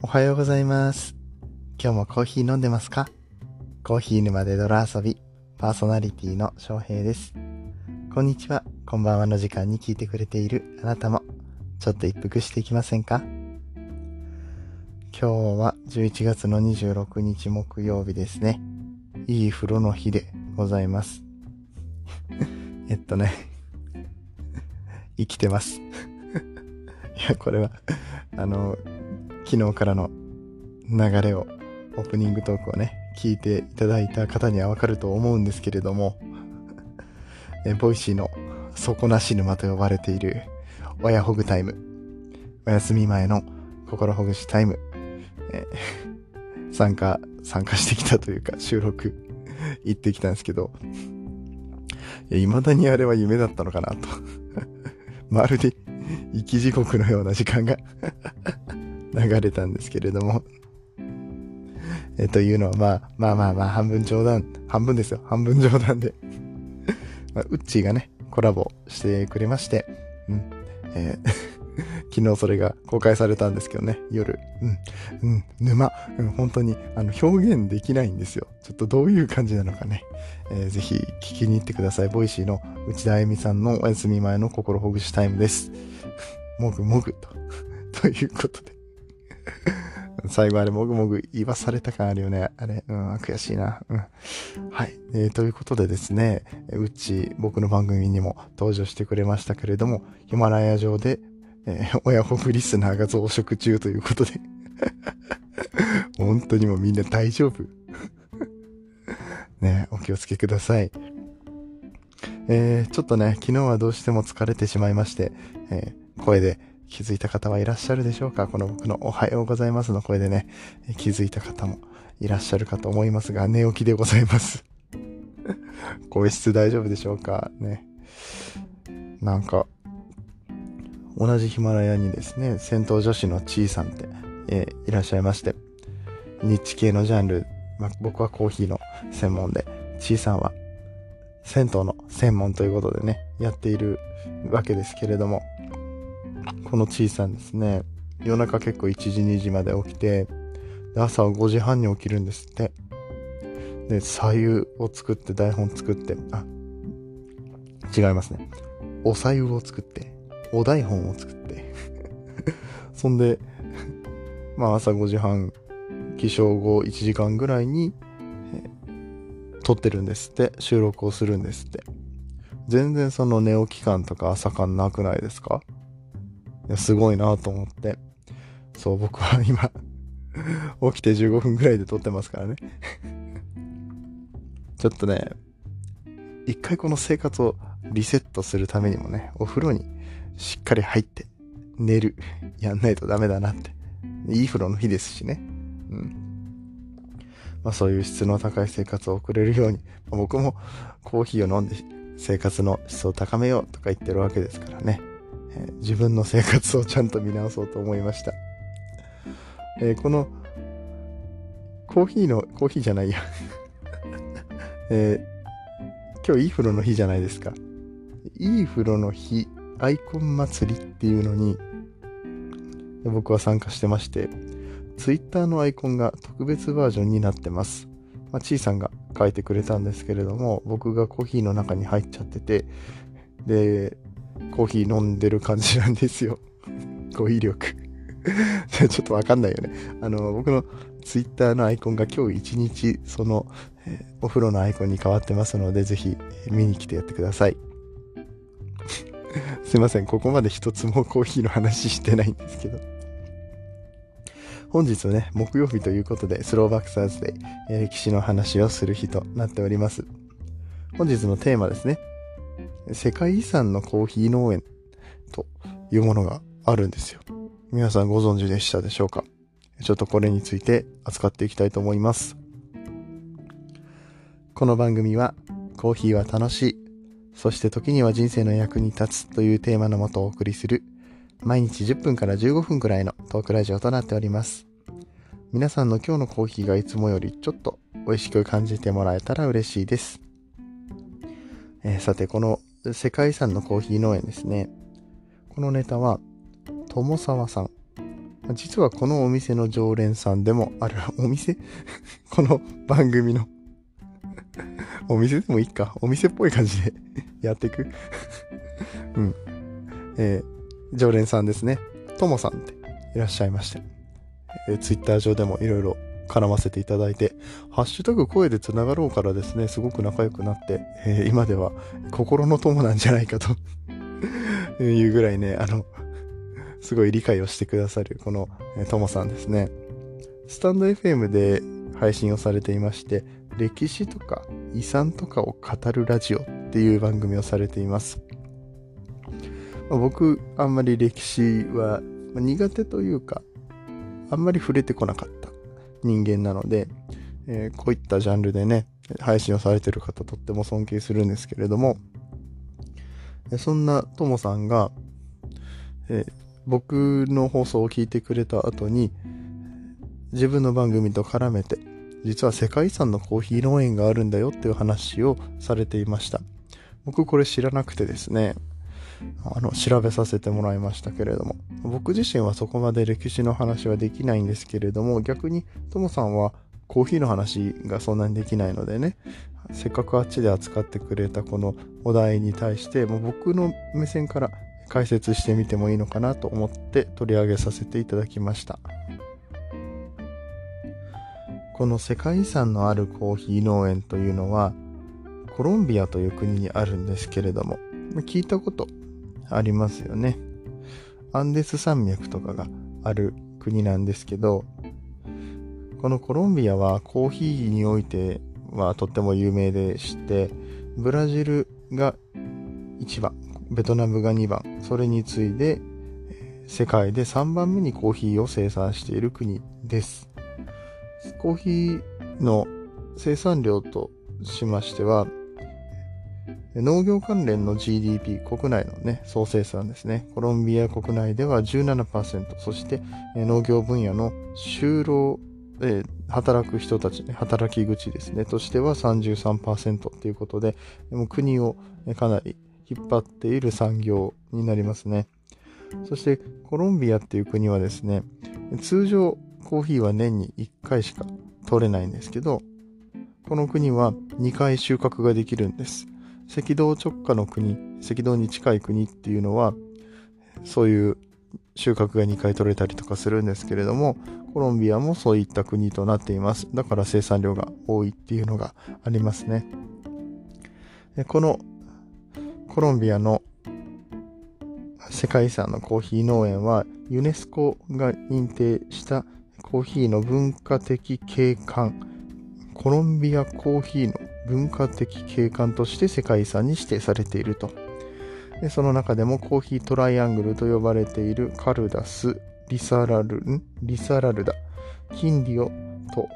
おはようございます。今日もコーヒー飲んでますか？コーヒー沼で泥遊び、パーソナリティの翔平です。こんにちは、こんばんはの時間に聞いてくれているあなたも、ちょっと一服していきませんか？今日は11月の26日木曜日ですね。いい風呂の日でございます。えっとね、生きてます。いや、これは、あの、昨日からの流れを、オープニングトークをね、聞いていただいた方にはわかると思うんですけれども、え Voicy の底なし沼と呼ばれているおやほぐタイム、お休み前の心ほぐしタイム、え 参加、参加してきたというか収録行ってきたんですけど、いや未だにあれは夢だったのかなと。まるで生き地獄のような時間が流れたんですけれども。えというのは、まあ、まあまあまあ、半分冗談、半分ですよ。半分冗談で。まあ、ウッチーがね、コラボしてくれまして、うん。えー 昨日それが公開されたんですけどね、夜。うん。うん。沼。うん。本当に、あの、表現できないんですよ。ちょっとどういう感じなのかね。えーぜひ聞きに行ってください。 Voicy の内田あゆみさんのお休み前の心ほぐしタイムです。もぐもぐと。ということで。最後あれもぐもぐ言わされた感あるよね。あれ、うん、悔しいな。うん。はい。えーということでですね、うち、僕の番組にも登場してくれましたけれども、ヒマラヤ上で、えーおやほぐリスナーが増殖中ということで。本当にもうみんな大丈夫 ね、お気をつけください。えー、ちょっとね、昨日はどうしても疲れてしまいまして、えー声で気づいた方はいらっしゃるでしょうか？この僕のおはようございますの声でね、気づいた方もいらっしゃるかと思いますが、寝起きでございます。声質大丈夫でしょうか？ね。なんか、同じヒマラヤにですね、戦闘女子のちーさんって、えーいらっしゃいまして、ニッチ系のジャンル、ま、僕はコーヒーの専門で、ちーさんは銭湯の専門ということでね、やっているわけですけれども、このちーさんですね、夜中結構1時2時まで起きて、で朝は5時半に起きるんですって。で、左右を作って台本作って、あ、違いますね。お左右を作って、お台本を作って、そんで、まあ朝5時半、起床後1時間ぐらいに、撮ってるんですって、収録をするんですって。全然その寝起き感とか朝感なくないですか？いや、すごいなと思って。そう、僕は今、起きて15分ぐらいで撮ってますからね。ちょっとね、一回この生活をリセットするためにもね、お風呂にしっかり入って寝る、やんないとダメだなって。いい風呂の日ですしね。うん。まあそういう質の高い生活を送れるように、僕もコーヒーを飲んで生活の質を高めようとか言ってるわけですからね。え自分の生活をちゃんと見直そうと思いました。えーこの、コーヒーの、コーヒーじゃないや。えー今日いい風呂の日じゃないですか。いい風呂の日、アイコン祭りっていうのに、僕は参加してまして、ツイッターのアイコンが特別バージョンになってます。まあ、ちいさんが書いてくれたんですけれども、僕がコーヒーの中に入っちゃってて、で、コーヒー飲んでる感じなんですよ。語彙力。ちょっとわかんないよね。あの、僕のツイッターのアイコンが今日一日、その、えーお風呂のアイコンに変わってますので、ぜひ見に来てやってください。すいません、ここまで一つもコーヒーの話してないんですけど。本日はね、木曜日ということで、スローバックサーズデイ、えー歴史の話をする日となっております。本日のテーマですね。世界遺産のコーヒー農園というものがあるんですよ。皆さんご存知でしたでしょうか？ちょっとこれについて扱っていきたいと思います。この番組は、コーヒーは楽しい、そして時には人生の役に立つというテーマのもとお送りする、毎日10分から15分くらいのトークラジオとなっております。皆さんの今日のコーヒーがいつもよりちょっと美味しく感じてもらえたら嬉しいです。えーさて、この世界遺産のコーヒー農園ですね。このネタは、友沢さん。実はこのお店の常連さんでもある、お店？この番組の お店でもいいか。お店っぽい感じで やっていくうん。えー、常連さんですね。ともさんっていらっしゃいまして。えー、ツイッター上でもいろいろ絡ませていただいて、ハッシュタグ声でつながろうからですね、すごく仲良くなって、えー、今では心の友なんじゃないかと いうぐらいね、あの、すごい理解をしてくださる、この、えー、ともさんですね。スタンド FM で配信をされていまして、歴史とか遺産とかを語るラジオっていう番組をされています。まあ、僕、あんまり歴史は苦手というか、あんまり触れてこなかった人間なので、えー、こういったジャンルでね、配信をされてる方とっても尊敬するんですけれども、そんなともさんが、えー、僕の放送を聞いてくれた後に、自分の番組と絡めて、実は世界遺産のコーヒー農園があるんだよっていう話をされていました。僕これ知らなくてですね、あの、調べさせてもらいましたけれども、僕自身はそこまで歴史の話はできないんですけれども、逆にともさんはコーヒーの話がそんなにできないのでね、せっかくあっちで扱ってくれたこのお題に対して、もう僕の目線から解説してみてもいいのかなと思って取り上げさせていただきました。この世界遺産のあるコーヒー農園というのはコロンビアという国にあるんですけれども。聞いたことありますよね。アンデス山脈とかがある国なんですけどこのコロンビアはコーヒーにおいてはとっても有名でしてブラジルが1番ベトナムが2番それに次いで世界で3番目にコーヒーを生産している国です。コーヒーの生産量としましては、農業関連の GDP、国内のね、総生産ですね。コロンビア国内では17%、そして農業分野の就労、え働く人たち、ね、働き口ですね、としては33%ということで、も国をかなり引っ張っている産業になりますね。そしてコロンビアっていう国はですね、通常コーヒーは年に1回しか取れないんですけど、この国は2回収穫ができるんです。赤道直下の国、赤道に近い国っていうのは、そういう収穫が2回取れたりとかするんですけれども、コロンビアもそういった国となっています。だから生産量が多いっていうのがありますね。このコロンビアの世界遺産のコーヒー農園はユネスコが認定したコーヒーの文化的景観、コロンビアコーヒーの文化的景観として世界遺産に指定されていると。でその中でもコーヒートライアングルと呼ばれているカルダス、リサラル、リサラルダ、キンディオと、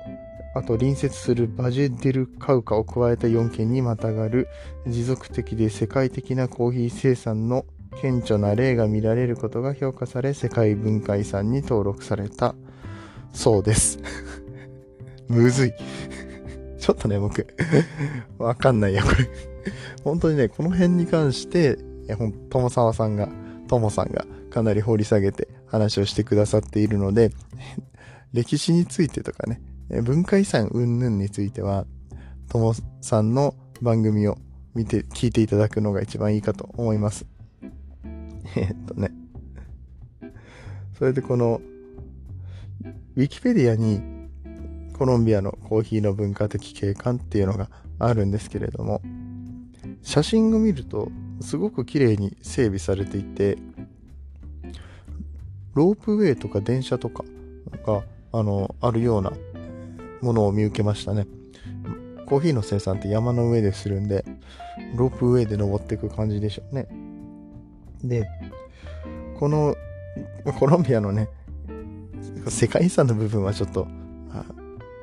あと隣接するバジェデルカウカを加えた4県にまたがる持続的で世界的なコーヒー生産の顕著な例が見られることが評価され世界文化遺産に登録されたそうです。むずい。ちょっとね、僕、わかんないや、これ。本当にね、この辺に関して、ほん、友沢さんが、友さんがかなり掘り下げて話をしてくださっているので、歴史についてとかね、文化遺産云々については、友さんの番組を見て、聞いていただくのが一番いいかと思います。えっとね。それでこの、ウィキペディアにコロンビアのコーヒーの文化的景観っていうのがあるんですけれども、写真を見るとすごく綺麗に整備されていて、ロープウェイとか電車とかが、あの、あるようなものを見受けましたね。コーヒーの生産って山の上でするんで、ロープウェイで登っていく感じでしょうね。で、このコロンビアのね、世界遺産の部分はちょっと、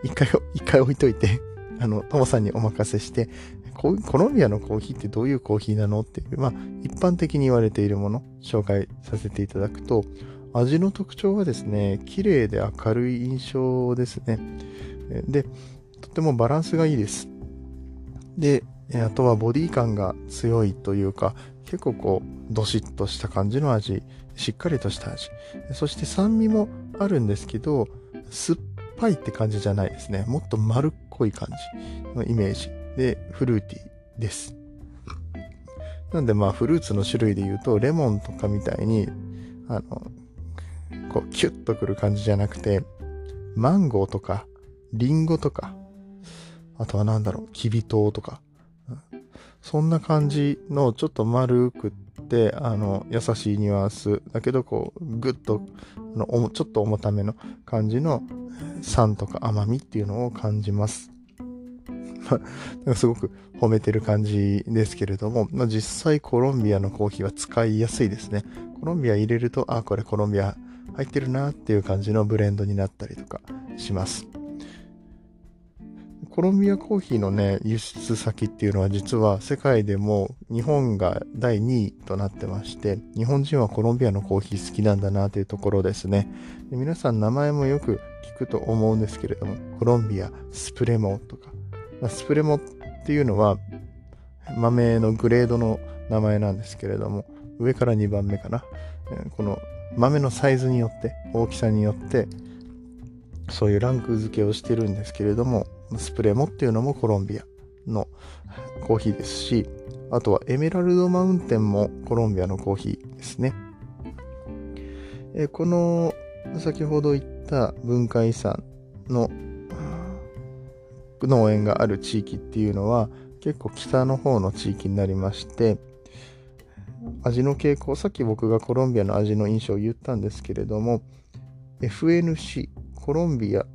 一回、一回置いといて、あの、トモさんにお任せして、コロンビアのコーヒーってどういうコーヒーなのっていう、まあ、一般的に言われているもの、紹介させていただくと、味の特徴はですね、綺麗で明るい印象ですね。で、とてもバランスがいいです。で、あとはボディ感が強いというか、結構こう、どしっとした感じの味、しっかりとした味。そして酸味もあるんですけど、酸っぱいって感じじゃないですね。もっと丸っこい感じのイメージで、フルーティーです。なんでまあフルーツの種類で言うと、レモンとかみたいに、あの、こうキュッとくる感じじゃなくて、マンゴーとか、リンゴとか、あとはなんだろう、キビ糖とか、そんな感じのちょっと丸くって、あの、優しいニュアンス、だけどこう、ぐっと、の、ちょっと重ための感じの酸とか甘みっていうのを感じます。すごく褒めてる感じですけれども、まあ、実際コロンビアのコーヒーは使いやすいですね。コロンビア入れると、あ、これコロンビア入ってるなっていう感じのブレンドになったりとかします。コロンビアコーヒーのね、輸出先っていうのは実は世界でも日本が第2位となってまして、日本人はコロンビアのコーヒー好きなんだなというところですね。で皆さん名前もよく聞くと思うんですけれども、コロンビア、スプレモとか、まあ、スプレモっていうのは豆のグレードの名前なんですけれども、上から2番目かな。この豆のサイズによって、大きさによって、そういうランク付けをしてるんですけれども、スプレモっていうのもコロンビアのコーヒーですし、あとはエメラルドマウンテンもコロンビアのコーヒーですね。えこの先ほど言った文化遺産の農園がある地域っていうのは結構北の方の地域になりまして味の傾向さっき僕がコロンビアの味の印象を言ったんですけれども FNC コロンビア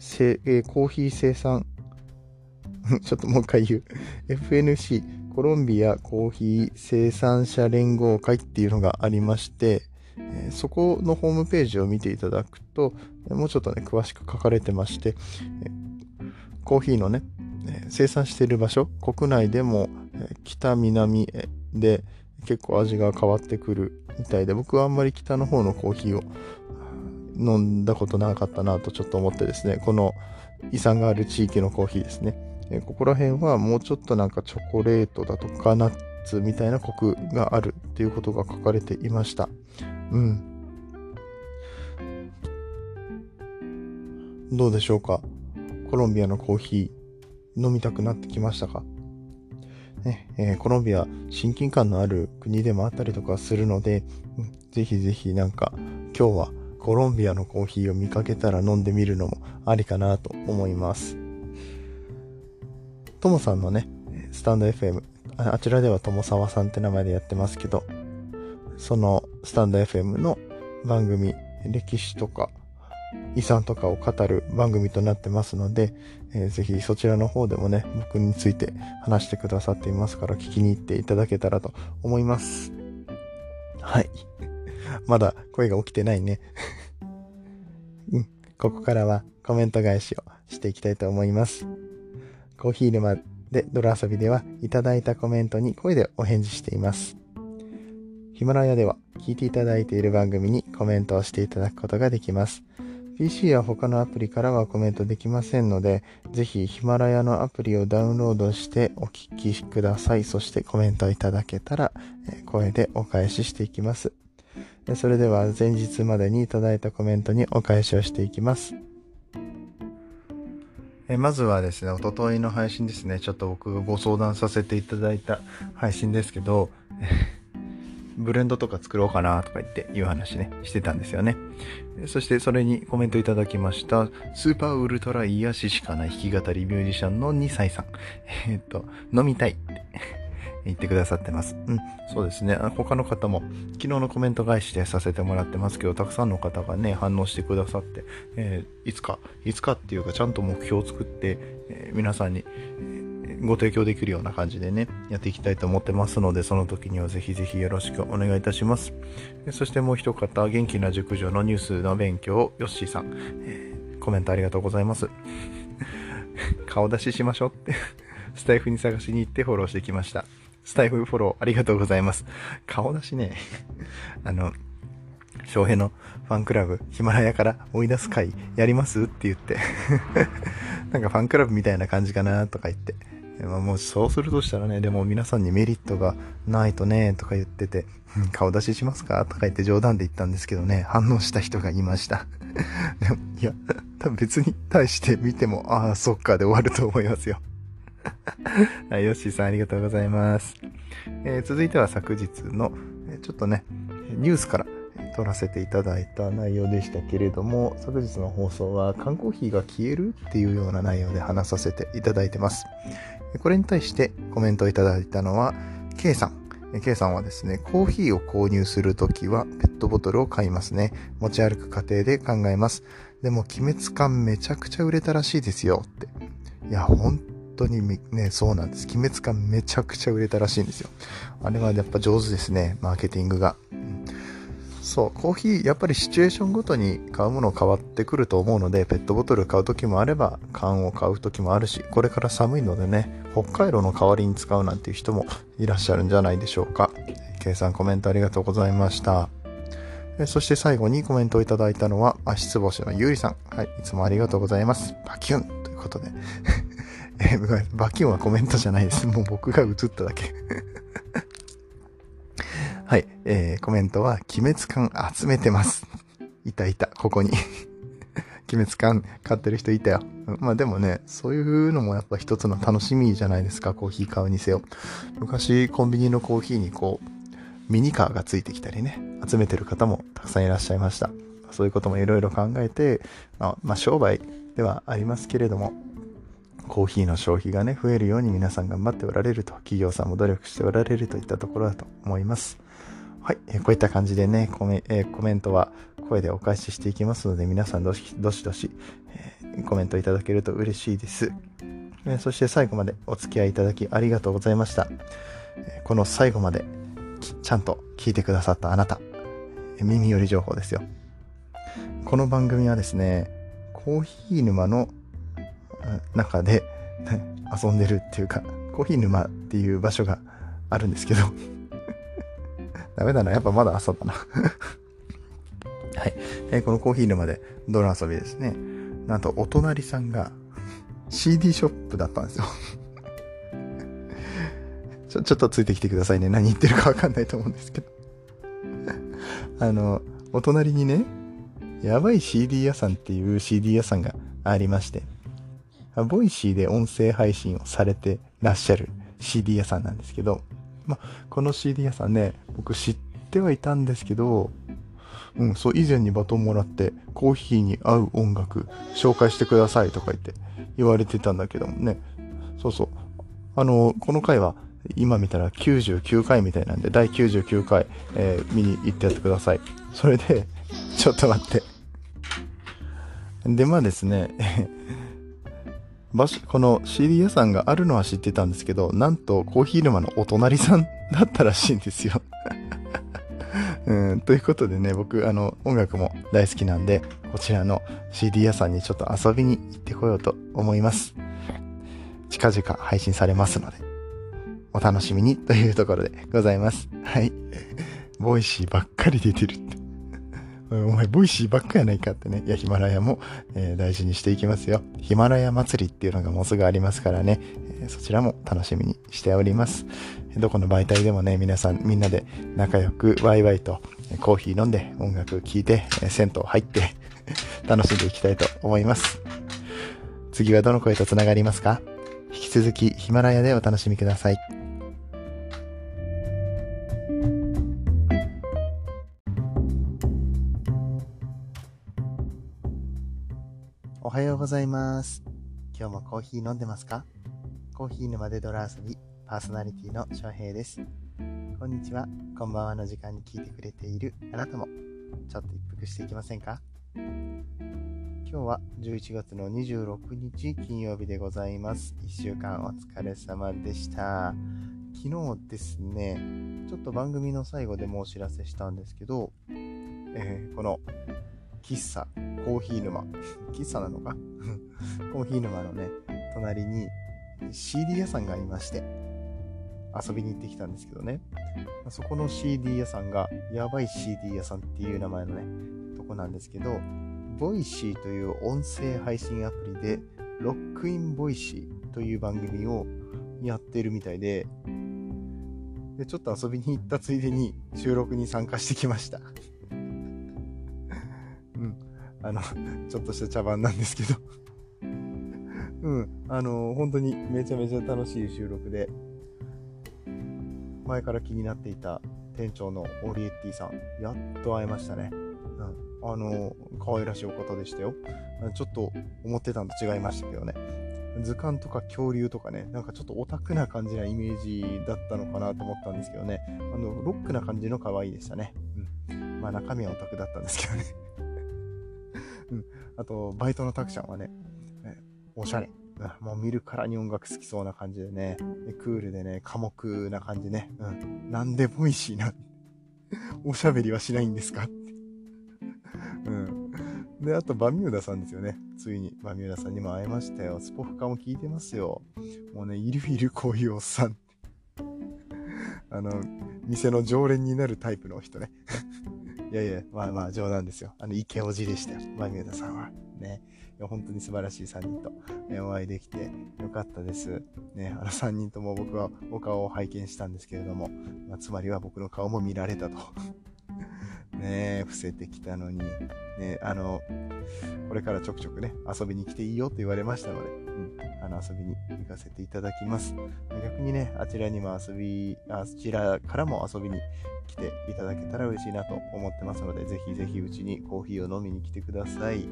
せ、えー、コーヒー生産。ちょっともう一回言う。FNC コロンビアコーヒー生産者連合会っていうのがありまして、えー、そこのホームページを見ていただくと、もうちょっとね、詳しく書かれてまして、えー、コーヒーのね、生産している場所、国内でも、え北、南で結構味が変わってくるみたいで、僕はあんまり北の方のコーヒーを飲んだことなかったなとちょっと思ってですね、この遺産がある地域のコーヒーですね。えここら辺はもうちょっとなんかチョコレートだとかナッツみたいなコクがあるっていうことが書かれていました。うん。どうでしょうか？コロンビアのコーヒー飲みたくなってきましたか？ねえー、コロンビア親近感のある国でもあったりとかするので、ぜひぜひなんか今日はコロンビアのコーヒーを見かけたら飲んでみるのもありかなと思います。ともさんのね、スタンド FM、あちらではともさわさんって名前でやってますけど、そのスタンド FM の番組、歴史とか遺産とかを語る番組となってますので、えー、ぜひそちらの方でもね、僕について話してくださっていますから聞きに行っていただけたらと思います。はい。まだ声が起きてないね。うん。ここからはコメント返しをしていきたいと思います。コーヒー沼で泥遊びではいただいたコメントに声でお返事しています。ヒマラヤでは聞いていただいている番組にコメントをしていただくことができます。PC や他のアプリからはコメントできませんので、ぜひヒマラヤのアプリをダウンロードしてお聞きください。そしてコメントいただけたら声でお返ししていきます。それでは前日までにいただいたコメントにお返しをしていきます。えまずはですね、おとといの配信ですね、ちょっと僕ご相談させていただいた配信ですけど、ブレンドとか作ろうかなとか言っていう話ね、してたんですよね。そしてそれにコメントいただきました、スーパーウルトラ癒ししかない弾き語りミュージシャンの2歳さん。えっと、飲みたいって言ってくださってます。うん、そうですね。他の方も昨日のコメント返しでさせてもらってますけど、たくさんの方がね、反応してくださって、えー、いつか、いつかっていうかちゃんと目標を作って、えー、皆さんに、ご提供できるような感じでね、やっていきたいと思ってますので、その時にはぜひぜひよろしくお願いいたします。そしてもう一方、元気な熟女のニュースの勉強、ヨッシーさん、えー、コメントありがとうございます。顔出ししましょうってスタイフに探しに行ってフォローしてきました。スタイフフォローありがとうございます。顔出しね、あの、翔平のファンクラブ、ヒマラヤから追い出す会やります？って言って なんかファンクラブみたいな感じかなとか言って、まあ、もうそうするとしたらね、でも皆さんにメリットがないとね、とか言ってて、顔出ししますかとか言って冗談で言ったんですけどね、反応した人がいました。でも、いや、多分別に対して見ても、ああ、そっかで終わると思いますよ。はい、ヨッシーさんありがとうございます。えー、続いては昨日の、ちょっとね、ニュースから撮らせていただいた内容でしたけれども、昨日の放送は缶コーヒーが消えるっていうような内容で話させていただいてます。これに対してコメントをいただいたのは、K さん。K さんはですね、コーヒーを購入するときはペットボトルを買いますね。持ち歩く過程で考えます。でも、鬼滅感めちゃくちゃ売れたらしいですよって。いや、本当にね、そうなんです。鬼滅感めちゃくちゃ売れたらしいんですよ。あれはやっぱ上手ですね、マーケティングが。そう、コーヒー、やっぱりシチュエーションごとに買うもの変わってくると思うので、ペットボトル買う時もあれば、缶を買う時もあるし、これから寒いのでね、北海道の代わりに使うなんていう人もいらっしゃるんじゃないでしょうか。計算コメントありがとうございました。そして最後にコメントをいただいたのは、足つぼしのゆうりさん。はい、いつもありがとうございます。バキュンということで。えバキュンはコメントじゃないです。もう僕が映っただけはい、えー、コメントは、鬼滅感集めてます。いたいた、ここに 鬼滅感買ってる人いたよ。まあでもね、そういうのもやっぱ一つの楽しみじゃないですか、コーヒー買うにせよ。昔、コンビニのコーヒーにこう、ミニカーがついてきたりね、集めてる方もたくさんいらっしゃいました。そういうこともいろいろ考えて、まあ、まあ、商売ではありますけれども、コーヒーの消費がね、増えるように皆さん頑張っておられると、企業さんも努力しておられるといったところだと思います。はい、えこういった感じでねコメ、えコメントは声でお返ししていきますので、皆さんどしどしどし、えコメントいただけると嬉しいです。えそして最後までお付き合いいただきありがとうございました。えこの最後までちゃんと聞いてくださったあなた、え耳寄り情報ですよ。この番組はですね、コーヒー沼の中で 遊んでるっていうか、コーヒー沼っていう場所があるんですけど ダメだな。やっぱまだ朝だな はい。えー、このコーヒー沼で泥遊びですね。なんと、お隣さんが CD ショップだったんですよちょ、ちょっとついてきてくださいね。何言ってるかわかんないと思うんですけどあの、お隣にね、やばい CD 屋さんっていう CD 屋さんがありまして、 Voicy で音声配信をされてらっしゃる CD 屋さんなんですけど、まこの CD 屋さんね、僕知ってはいたんですけど、うん、そう、以前にバトンもらって、コーヒーに合う音楽、紹介してくださいとか言って言われてたんだけどもね。そうそう。あの、この回は、今見たら99回みたいなんで、第99回、えー、見に行ってやってください。それで、ちょっと待って。で、まあですね、場所、この CD 屋さんがあるのは知ってたんですけど、なんとコーヒー沼のお隣さんだったらしいんですよ うん。ということでね、僕、あの、音楽も大好きなんで、こちらの CD 屋さんにちょっと遊びに行ってこようと思います。近々配信されますので、お楽しみにというところでございます。はい。 Voicy ばっかり出てるって。お前、 Voicy ばっかやないかってね。いや、ヒマラヤも、えー、大事にしていきますよ。ヒマラヤ祭りっていうのがもうすぐありますからね、えー、そちらも楽しみにしております。どこの媒体でもね、皆さんみんなで仲良くワイワイとコーヒー飲んで音楽聴いて、えー、銭湯入って 楽しんでいきたいと思います。次はどの声と繋がりますか？引き続きヒマラヤでお楽しみください。おはようございます。今日もコーヒー飲んでますか？コーヒー沼で泥遊び、パーソナリティの翔平です。こんにちは、こんばんはの時間に聞いてくれているあなたも、ちょっと一服していきませんか？今日は11月の26日金曜日でございます。1週間お疲れ様でした。昨日ですね、ちょっと番組の最後でもお知らせしたんですけど、えー、この喫茶、コーヒー沼。喫茶なのか？コーヒー沼のね、隣に CD 屋さんがありまして、遊びに行ってきたんですけどね。そこの CD 屋さんが、やばい CD 屋さんっていう名前のね、とこなんですけど、 Voicy という音声配信アプリで、ロックイン Voicy という番組をやってるみたいで、で、ちょっと遊びに行ったついでに収録に参加してきました。あの、ちょっとした茶番なんですけど うん。あの、本当にめちゃめちゃ楽しい収録で、前から気になっていた店長のオリエッティさん、やっと会えましたね。うん。あの、可愛らしいお方でしたよ。ちょっと思ってたんと違いましたけどね。図鑑とか恐竜とかね、なんかちょっとオタクな感じなイメージだったのかなと思ったんですけどね、あの、ロックな感じの可愛いでしたね。うん。まあ中身はオタクだったんですけどね。うん。あと、バイトのタクちゃんはね、おしゃれ。もう見るからに音楽好きそうな感じでね、でクールでね、寡黙な感じね。うん。なんでもいいしな。おしゃべりはしないんですか？って。うん。で、あと、バミューダさんですよね。ついに、バミューダさんにも会えましたよ。スポフカも聞いてますよ。もうね、いるいるこういうおっさん。あの、店の常連になるタイプの人ね。いやいや、まあまあ冗談ですよ。あの、イケオジでしたよ。バミューダさんは。ね。いや本当に素晴らしい3人と、ね、お会いできてよかったです。ね、あの3人とも僕はお顔を拝見したんですけれども、まあ、つまりは僕の顔も見られたと。ね伏せてきたのに、ね、あの、これからちょくちょくね、遊びに来ていいよと言われましたので、あの遊びに行かせていただきます。逆にね、あちらにも遊び、あちらからも遊びに来ていただけたら嬉しいなと思ってますので、ぜひぜひうちにコーヒーを飲みに来てください。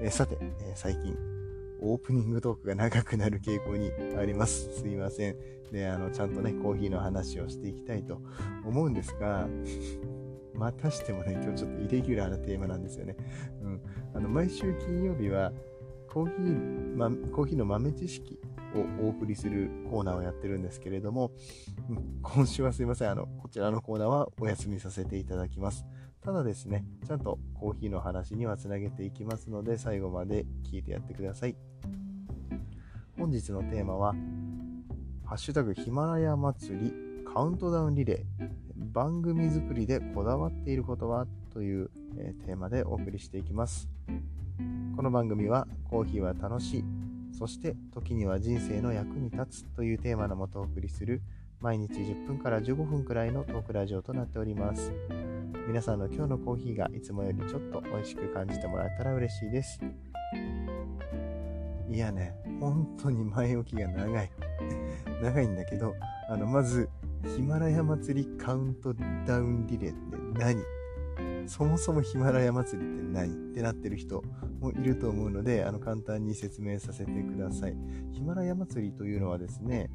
えさて、え最近、オープニングトークが長くなる傾向にあります。すいません。で、あの、ちゃんとね、コーヒーの話をしていきたいと思うんですが、またしてもね、今日ちょっとイレギュラーなテーマなんですよね。うん。あの、毎週金曜日は、コーヒー、ま、コーヒーの豆知識をお送りするコーナーをやってるんですけれども、今週はすいません。あの、こちらのコーナーはお休みさせていただきます。ただですね、ちゃんとコーヒーの話にはつなげていきますので、最後まで聞いてやってください。本日のテーマは、ハッシュタグヒマラヤ祭りカウントダウンリレー番組作りでこだわっていることは？という、え、テーマでお送りしていきます。この番組はコーヒーは楽しい、そして時には人生の役に立つというテーマのもとお送りする毎日10分から15分くらいのトークラジオとなっております。皆さんの今日のコーヒーがいつもよりちょっと美味しく感じてもらえたら嬉しいです。いやね、本当に前置きが長い。長いんだけど、あの、まず、ヒマラヤ祭りカウントダウンリレーって何？そもそもヒマラヤ祭りって何？ってなってる人もいると思うので、あの簡単に説明させてください。ヒマラヤ祭りというのはですね、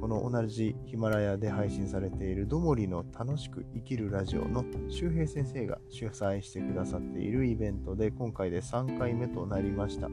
この同じヒマラヤで配信されているどもりの楽しく生きるラジオの周平先生が主催してくださっているイベントで今回で3回目となりました。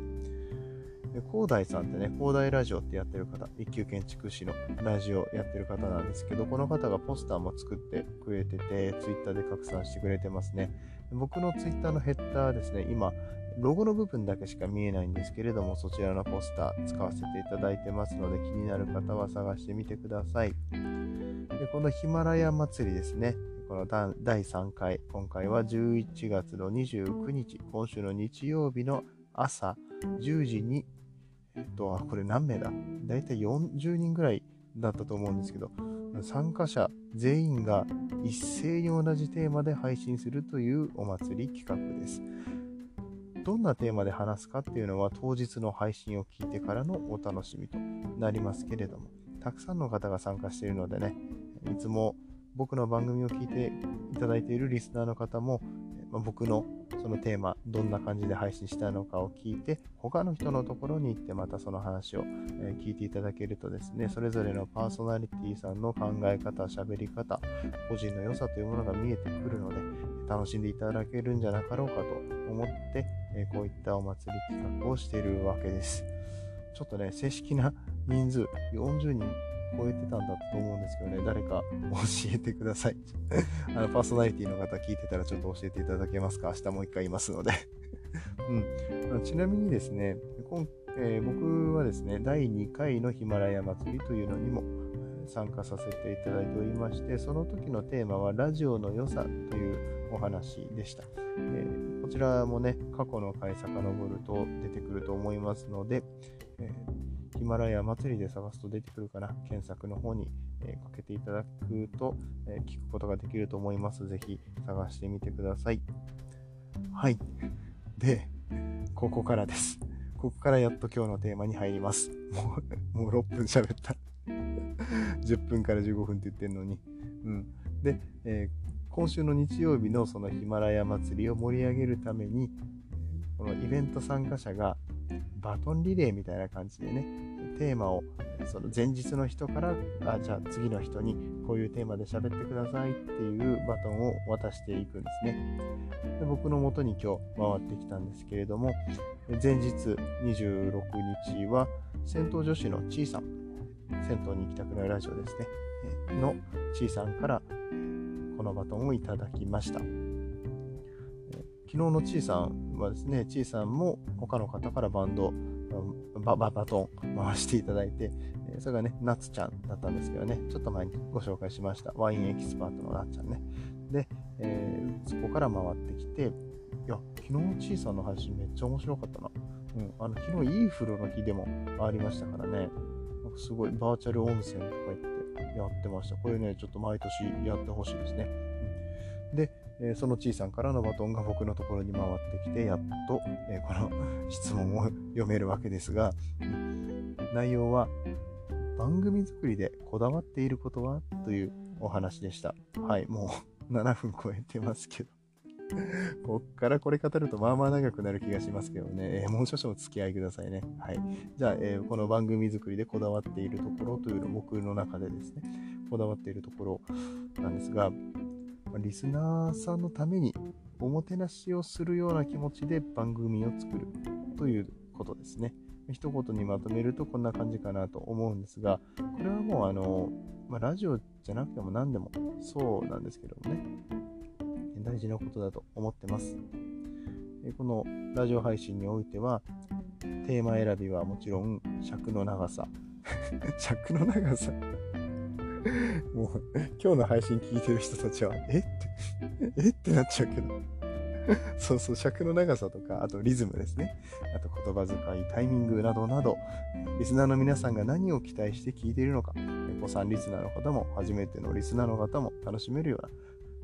広大さんってね、広大ラジオってやってる方、一級建築士のラジオやってる方なんですけど、この方がポスターも作ってくれてて、ツイッターで拡散してくれてますね。僕のツイッターのヘッダーですね、今、ロゴの部分だけしか見えないんですけれども、そちらのポスター使わせていただいてますので、気になる方は探してみてください。でこのヒマラヤ祭りですね、この第3回、今回は11月の29日、今週の日曜日の朝10時にえっと、あ、これ何名だ？だいたい40人ぐらいだったと思うんですけど、参加者全員が一斉に同じテーマで配信するというお祭り企画です。どんなテーマで話すかっていうのは当日の配信を聞いてからのお楽しみとなりますけれども、たくさんの方が参加しているのでね、いつも僕の番組を聞いていただいているリスナーの方も、まあ、僕のそのテーマ、どんな感じで配信したのかを聞いて、他の人のところに行ってまたその話を、え聞いていただけるとですね、それぞれのパーソナリティさんの考え方、喋り方、個人の良さというものが見えてくるので、楽しんでいただけるんじゃなかろうかと思って、えこういったお祭り企画をしているわけです。ちょっとね、正式な人数、40人超えてたんだと思うんですけどね、誰か教えてください。あの、パーソナリティの方聞いてたらちょっと教えていただけますか？明日もう一回いますので うん。ちなみにですね、今えー、僕はですね、第2回のヒマラヤ祭りというのにも参加させていただいておりまして、その時のテーマはラジオの良さというお話でした。えー、こちらもね、過去の回遡ると出てくると思いますので、えーヒマラヤ祭りで探すと出てくるかな。検索の方に、えかけていただくと、え聞くことができると思います。ぜひ探してみてください。はい。で、ここからです。ここからやっと今日のテーマに入ります。もう、もう6分喋った。10分から15分って言ってんのに。うん。で、えー、今週の日曜日のそのヒマラヤ祭りを盛り上げるために、このイベント参加者がバトンリレーみたいな感じでね、テーマをその前日の人からあじゃあ次の人にこういうテーマで喋ってくださいっていうバトンを渡していくんですね。で僕の元に今日回ってきたんですけれども前日26日は戦闘女子のちいさん銭湯に行きたくなるラジオですね。のちいさんからこのバトンをいただきました。昨日のちいさんはですね、ちいさんも他の方からバンド、バババトン回していただいて、それがね、ナツちゃんだったんですけどね、ちょっと前にご紹介しました。ワインエキスパートのナツちゃんね。で、えー、そこから回ってきて、いや、昨日のちいさんの配信めっちゃ面白かったな。うん、あの、昨日いい風呂の日でもありましたからね、すごいバーチャル温泉とか言ってやってました。これね、ちょっと毎年やってほしいですね。えー、そのちいさんからのバトンが僕のところに回ってきて、やっと、えー、この質問を読めるわけですが、内容は、番組作りでこだわっていることは？というお話でした。はい、もう7分超えてますけど。こっからこれ語るとまあまあ長くなる気がしますけどね、えー、もう少々お付き合いくださいね。はい。じゃあ、えー、この番組作りでこだわっているところというの僕の中でですね、こだわっているところなんですが、リスナーさんのためにおもてなしをするような気持ちで番組を作るということですね。一言にまとめるとこんな感じかなと思うんですが、これはもうあの、まあ、ラジオじゃなくても何でもそうなんですけどもね、大事なことだと思ってます。このラジオ配信においては、テーマ選びはもちろん尺の長さ。尺の長さもう、今日の配信聞いてる人たちは、え？って、え？ってなっちゃうけど。そうそう、尺の長さとか、あとリズムですね。あと言葉遣い、タイミングなどなど、リスナーの皆さんが何を期待して聞いているのか、子さんリスナーの方も、初めてのリスナーの方も楽しめるよ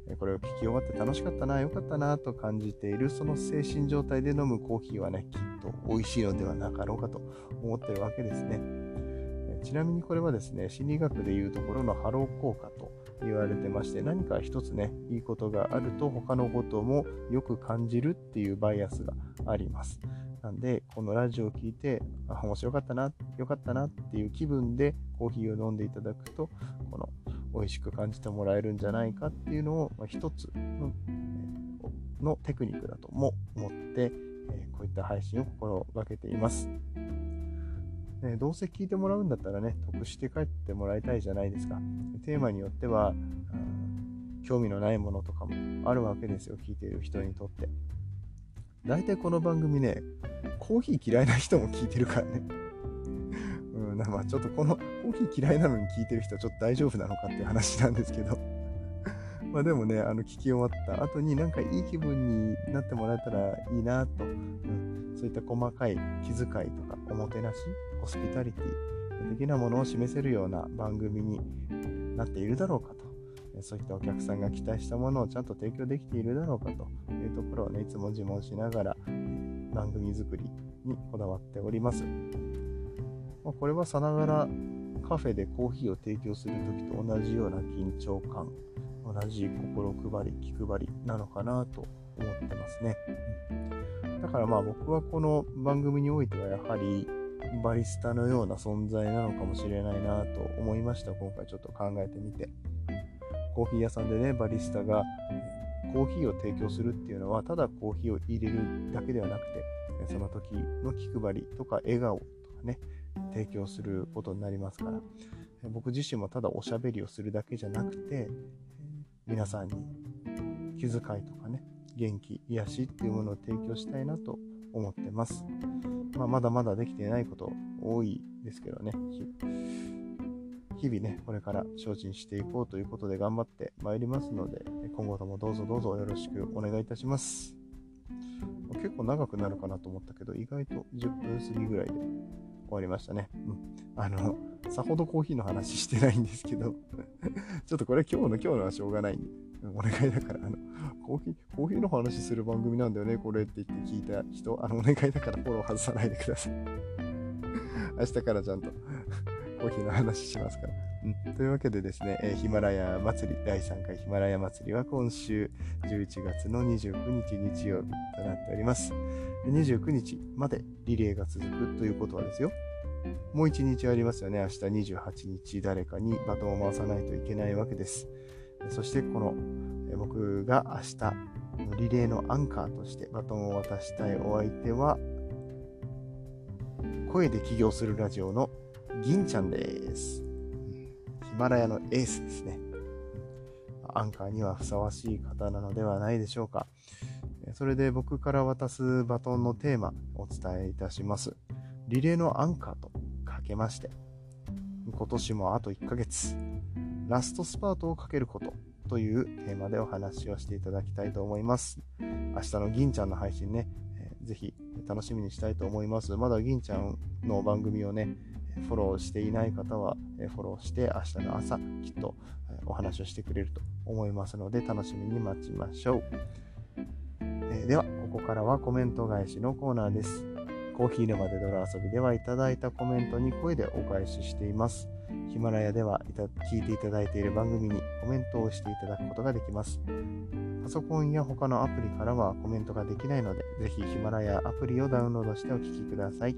うな、これを聞き終わって楽しかったな、良かったなと感じている、その精神状態で飲むコーヒーはね、きっと美味しいのではなかろうかと思ってるわけですね。ちなみにこれはですね、心理学でいうところのハロー効果と言われてまして、何か一つね、いいことがあると他のこともよく感じるっていうバイアスがあります。なんで、このラジオを聞いて、あ、面白かったな、よかったなっていう気分でコーヒーを飲んでいただくと、この美味しく感じてもらえるんじゃないかっていうのを、まあ、一つののテクニックだとも思って、えこういった配信を心がけています。ね、どうせ聞いてもらうんだったらね、得して帰ってもらいたいじゃないですか。テーマによっては、興味のないものとかもあるわけですよ、聞いている人にとって。大体この番組ね、コーヒー嫌いな人も聞いてるからね。うん、まあちょっとこのコーヒー嫌いなのに聞いてる人はちょっと大丈夫なのかっていう話なんですけど。まあでもね、あの聞き終わった後になんかいい気分になってもらえたらいいなと、うん、そういった細かい気遣いとかおもてなし、ホスピタリティ的なものを示せるような番組になっているだろうかと。そういったお客さんが期待したものをちゃんと提供できているだろうかというところをね、いつも自問しながら番組作りにこだわっております。まこれはさながらカフェでコーヒーを提供するときと同じような緊張感、同じ心配り、気配りなのかなと思ってますね。だからまあ僕はこの番組においてはやはりバリスタのような存在なのかもしれないなと思いました。今回ちょっと考えてみて。コーヒー屋さんでね、バリスタがコーヒーを提供するっていうのは、ただコーヒーを入れるだけではなくて、その時の気配りとか笑顔とかね、提供することになりますから、僕自身もただおしゃべりをするだけじゃなくて、皆さんに気遣いとかね、元気、癒しっていうものを提供したいなと思ってます。まあ、まだまだできてないこと多いですけどね、日々ね、これから精進していこうということで頑張ってまいりますので、今後ともどうぞどうぞよろしくお願いいたします。結構長くなるかなと思ったけど、意外と10分過ぎぐらいで終わりましたね。うん。あの、さほどコーヒーの話してないんですけど ちょっとこれ今日の今日のはしょうがないんで、お願いだから、あの、コーヒー、コーヒーの話する番組なんだよね、これって言って聞いた人、あの、お願いだからフォロー外さないでください 明日からちゃんと コーヒーの話しますから。うん、というわけでですね、えー、ヒマラヤ祭り、第3回ヒマラヤ祭りは今週11月の29日日曜日となっております。29日までリレーが続くということはですよ。もう1日ありますよね。明日28日誰かにバトンを回さないといけないわけです。そしてこの僕が明日リレーのアンカーとしてバトンを渡したいお相手は声で起業するラジオの銀ちゃんです。ヒマラヤのエースですね。アンカーにはふさわしい方なのではないでしょうか。それで僕から渡すバトンのテーマお伝えいたします。リレーのアンカーとかけまして、今年もあと1ヶ月、ラストスパートをかけることというテーマでお話をしていただきたいと思います。明日の銀ちゃんの配信ね、えー、ぜひ楽しみにしたいと思います。まだ銀ちゃんの番組をね、フォローしていない方はフォローして明日の朝きっとお話をしてくれると思いますので楽しみに待ちましょう。えでは、ここからはコメント返しのコーナーです。コーヒー沼で泥遊びではいただいたコメントに声でお返ししています。ヒマラヤでは聞いていただいている番組にコメントをしていただくことができます。パソコンや他のアプリからはコメントができないので、ぜひヒマラヤアプリをダウンロードしてお聴きください。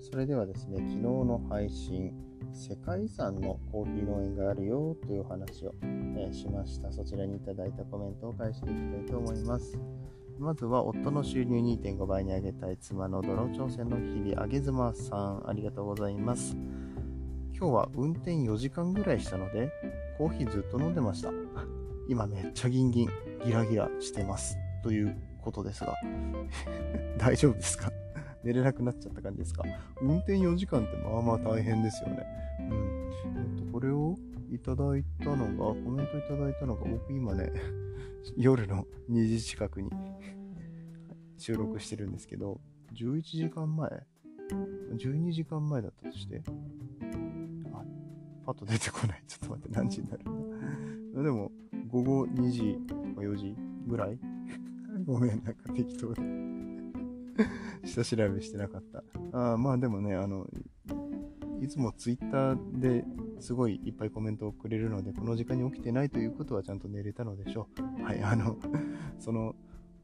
それではですね、昨日の配信、世界遺産のコーヒー農園があるよというお話を、え、しました。そちらにいただいたコメントを返していきたいと思います。まずは夫の収入2.5倍に上げたい妻の泥挑戦の日々、あげずまさん、ありがとうございます。今日は運転4時間ぐらいしたので、コーヒーずっと飲んでました。今めっちゃギンギン、ギラギラしてます。ということですが、大丈夫ですか？寝れなくなっちゃった感じですか？運転4時間ってまあまあ大変ですよね。うん。えっと、これをいただいたのが、コメントいただいたのが、僕今ね、夜の2時近くに収録してるんですけど、11時間前 ?12 時間前だったとして、あ、パッと出てこない。ちょっと待って、何時になるんだ。でも、午後2時とか4時ぐらい？ごめん、なんか適当で 下調べしてなかった。あまあでもね、あの、いつもツイッターですごいいっぱいコメントをくれるので、この時間に起きてないということはちゃんと寝れたのでしょう。はい、あの、その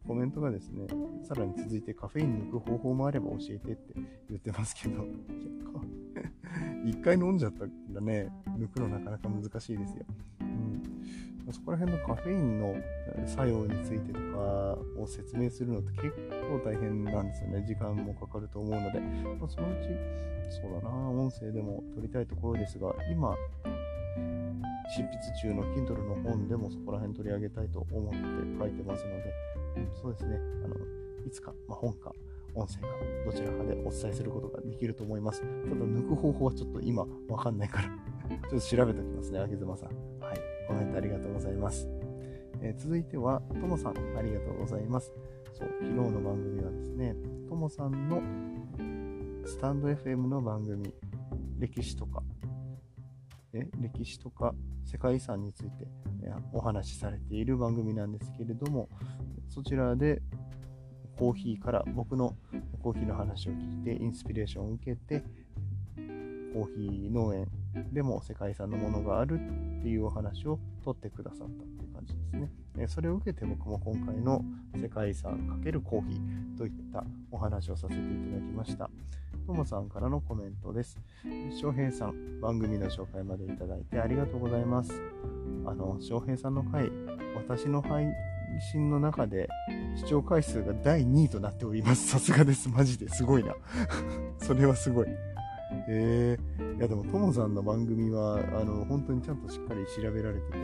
コメントがですね、さらに続いてカフェイン抜く方法もあれば教えてって言ってますけど、一回飲んじゃったらね、抜くのなかなか難しいですよ。そこら辺のカフェインの作用についてとかを説明するのって結構大変なんですよね。時間もかかると思うので、まあ、そのうち、そうだな、音声でも撮りたいところですが、今、執筆中の Kindle の本でもそこら辺取り上げたいと思って書いてますので、そうですね、あのいつか、まあ、本か音声かどちらかでお伝えすることができると思います。ただ抜く方法はちょっと今わかんないからちょっと調べておきますね、あげずまさん。はい。コメントありがとうございます。えー、続いては、ともさん、ありがとうございます。そう、昨日の番組はですね、ともさんのスタンド FM の番組、歴史とか、え歴史とか世界遺産について、えお話しされている番組なんですけれども、そちらでコーヒーから僕のコーヒーの話を聞いてインスピレーションを受けてコーヒー農園でも世界遺産のものがあるっていうお話を取ってくださったっていう感じですね。えそれを受けて僕も今回の世界遺産×コーヒーといったお話をさせていただきました。ともさんからのコメントです。翔平さん、番組の紹介までいただいてありがとうございます。あの、翔平さんの回、私の配信の中で視聴回数が第2位となっております。さすがです。マジですごいな。それはすごい。えー、いやでも、ともさんの番組は、あの、本当にちゃんとしっかり調べられてて、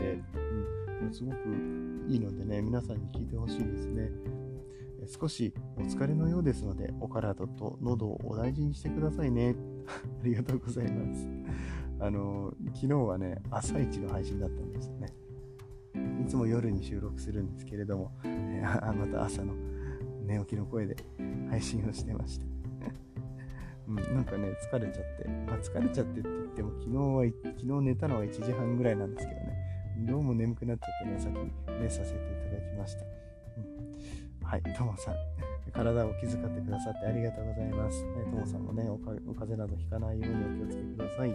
うん、すごくいいのでね、皆さんに聞いてほしいですね。少しお疲れのようですので、お体と喉をお大事にしてくださいね。ありがとうございます。あの、昨日はね、朝一の配信だったんですよね。いつも夜に収録するんですけれども、えー、また朝の寝起きの声で配信をしてました。うん、なんかね、疲れちゃって。あ、疲れちゃってって言っても、昨日は、昨日寝たのは1時半ぐらいなんですけどね。どうも眠くなっちゃってね、先に寝させていただきました。うん、はい、ともさん。体を気遣ってくださってありがとうございます。ね、ともさんもねおか、お風邪などひかないようにお気をつけください。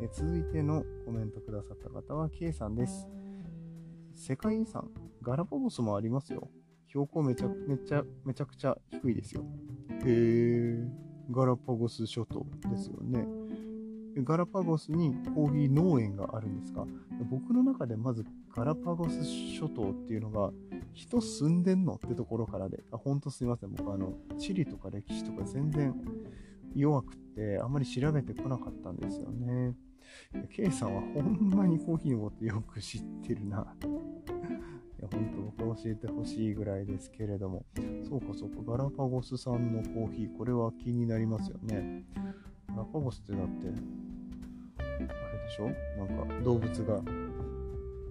え続いてのコメントくださった方は K さんです。世界遺産、ガラパゴスもありますよ。標高めちゃめちゃめちゃくちゃ低いですよ。へえ、ガラパゴス諸島ですよね。ガラパゴスにコーヒー農園があるんですか？僕の中でまずガラパゴス諸島っていうのが人住んでんのってところからで、あ、ほんとすいません。僕あの、地理とか歴史とか全然弱くってあんまり調べてこなかったんですよね。K さんはほんまにコーヒーのことよく知ってるな。いや、ほんと僕教えてほしいぐらいですけれども。そうかそうか、ガラパゴス産のコーヒー、これは気になりますよね。ガラパゴスってだって、あれでしょ？なんか動物が、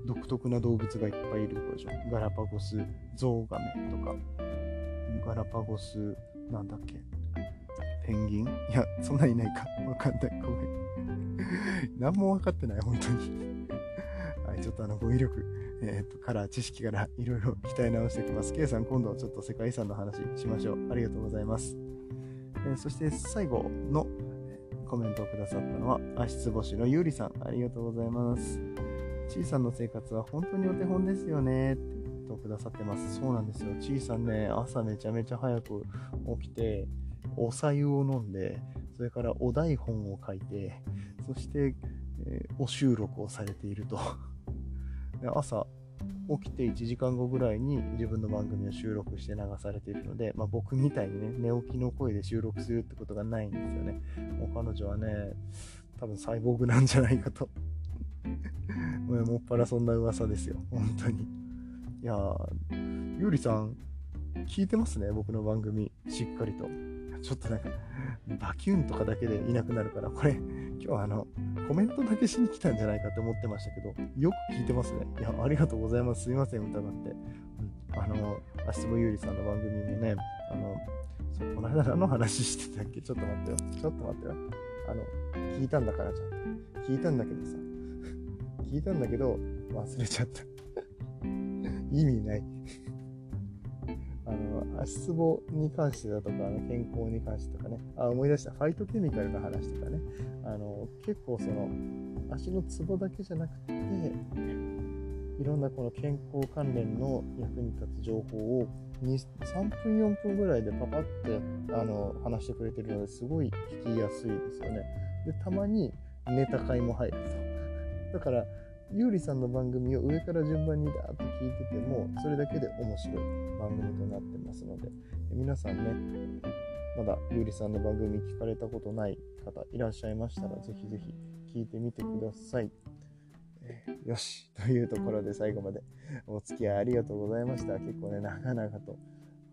独特な動物がいっぱいいるとこでしょ？ガラパゴスゾウガメとか、ガラパゴス、なんだっけ？ペンギン？いや、そんないないか。わかんない。ごめん。何も分かってない、本当に。はい、ちょっとあの、語彙力、えっ、ー、と、から知識からいろいろ鍛え直してきます。K さん、今度ちょっと世界遺産の話しましょう。ありがとうございます。えー、そして最後のコメントをくださったのは、足つぼしのゆうりさん、ありがとうございます。ちいさんの生活は本当にお手本ですよね。とくださってます。そうなんですよ。ちいさんね、朝めちゃめちゃ早く起きて、おさゆを飲んで、それからお台本を書いて、そして、えー、お収録をされていると 朝起きて1時間後ぐらいに自分の番組を収録して流されているので、まあ、僕みたいにね、寝起きの声で収録するってことがないんですよね。もう彼女はね、多分サイボーグなんじゃないかと もっぱらそんな噂ですよ、本当に。いやー、ゆうりさん、聞いてますね、僕の番組、しっかりと。ちょっとなんか、バキュンとかだけでいなくなるから、これ、今日あの、コメントだけしに来たんじゃないかって思ってましたけど、よく聞いてますね。いや、ありがとうございます。すいません、疑って。うん、あの、足つぼゆうりさんの番組もね、あの、そうこの間の話してたっけ？ちょっと待ってよ。ちょっと待ってよ。あの、聞いたんだからちゃんと。聞いたんだけどさ。聞いたんだけど、忘れちゃった。意味ない。あの、足つぼに関してだとか、あの健康に関してとかね、あ、思い出した、ファイトケミカルの話とかね、あの、結構その、足のツボだけじゃなくて、いろんなこの健康関連の役に立つ情報を3分4分ぐらいでパパってあの話してくれてるのですごい聞きやすいですよね。で、たまにネタ会も入ると。だから、ゆうりさんの番組を上から順番にダーッと聞いてても、それだけで面白い番組となってますので、皆さんね、まだゆうりさんの番組聞かれたことない方いらっしゃいましたら、ぜひぜひ聞いてみてください。えー、よし、というところで最後までお付き合いありがとうございました。結構ね、長々と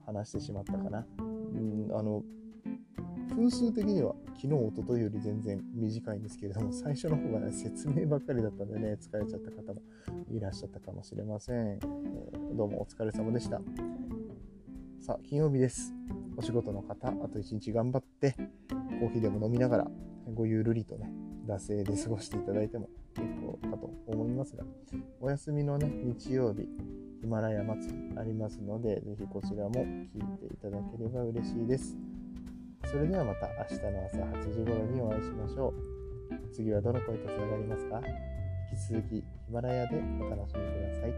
話してしまったかな。うん、あの、分数的には昨日、おとといより全然短いんですけれども、最初の方がね、説明ばっかりだったんでね、疲れちゃった方もいらっしゃったかもしれません。えー、どうもお疲れ様でした。さあ、金曜日です。お仕事の方、あと一日頑張って、コーヒーでも飲みながら、ごゆるりとね、惰性で過ごしていただいても結構かと思いますが、お休みのね、日曜日、ヒマラヤ祭りありますので、ぜひこちらも聞いていただければ嬉しいです。それではまた明日の朝8時頃にお会いしましょう。次はどの声とつながりますか？引き続きヒマラヤでお楽しみください。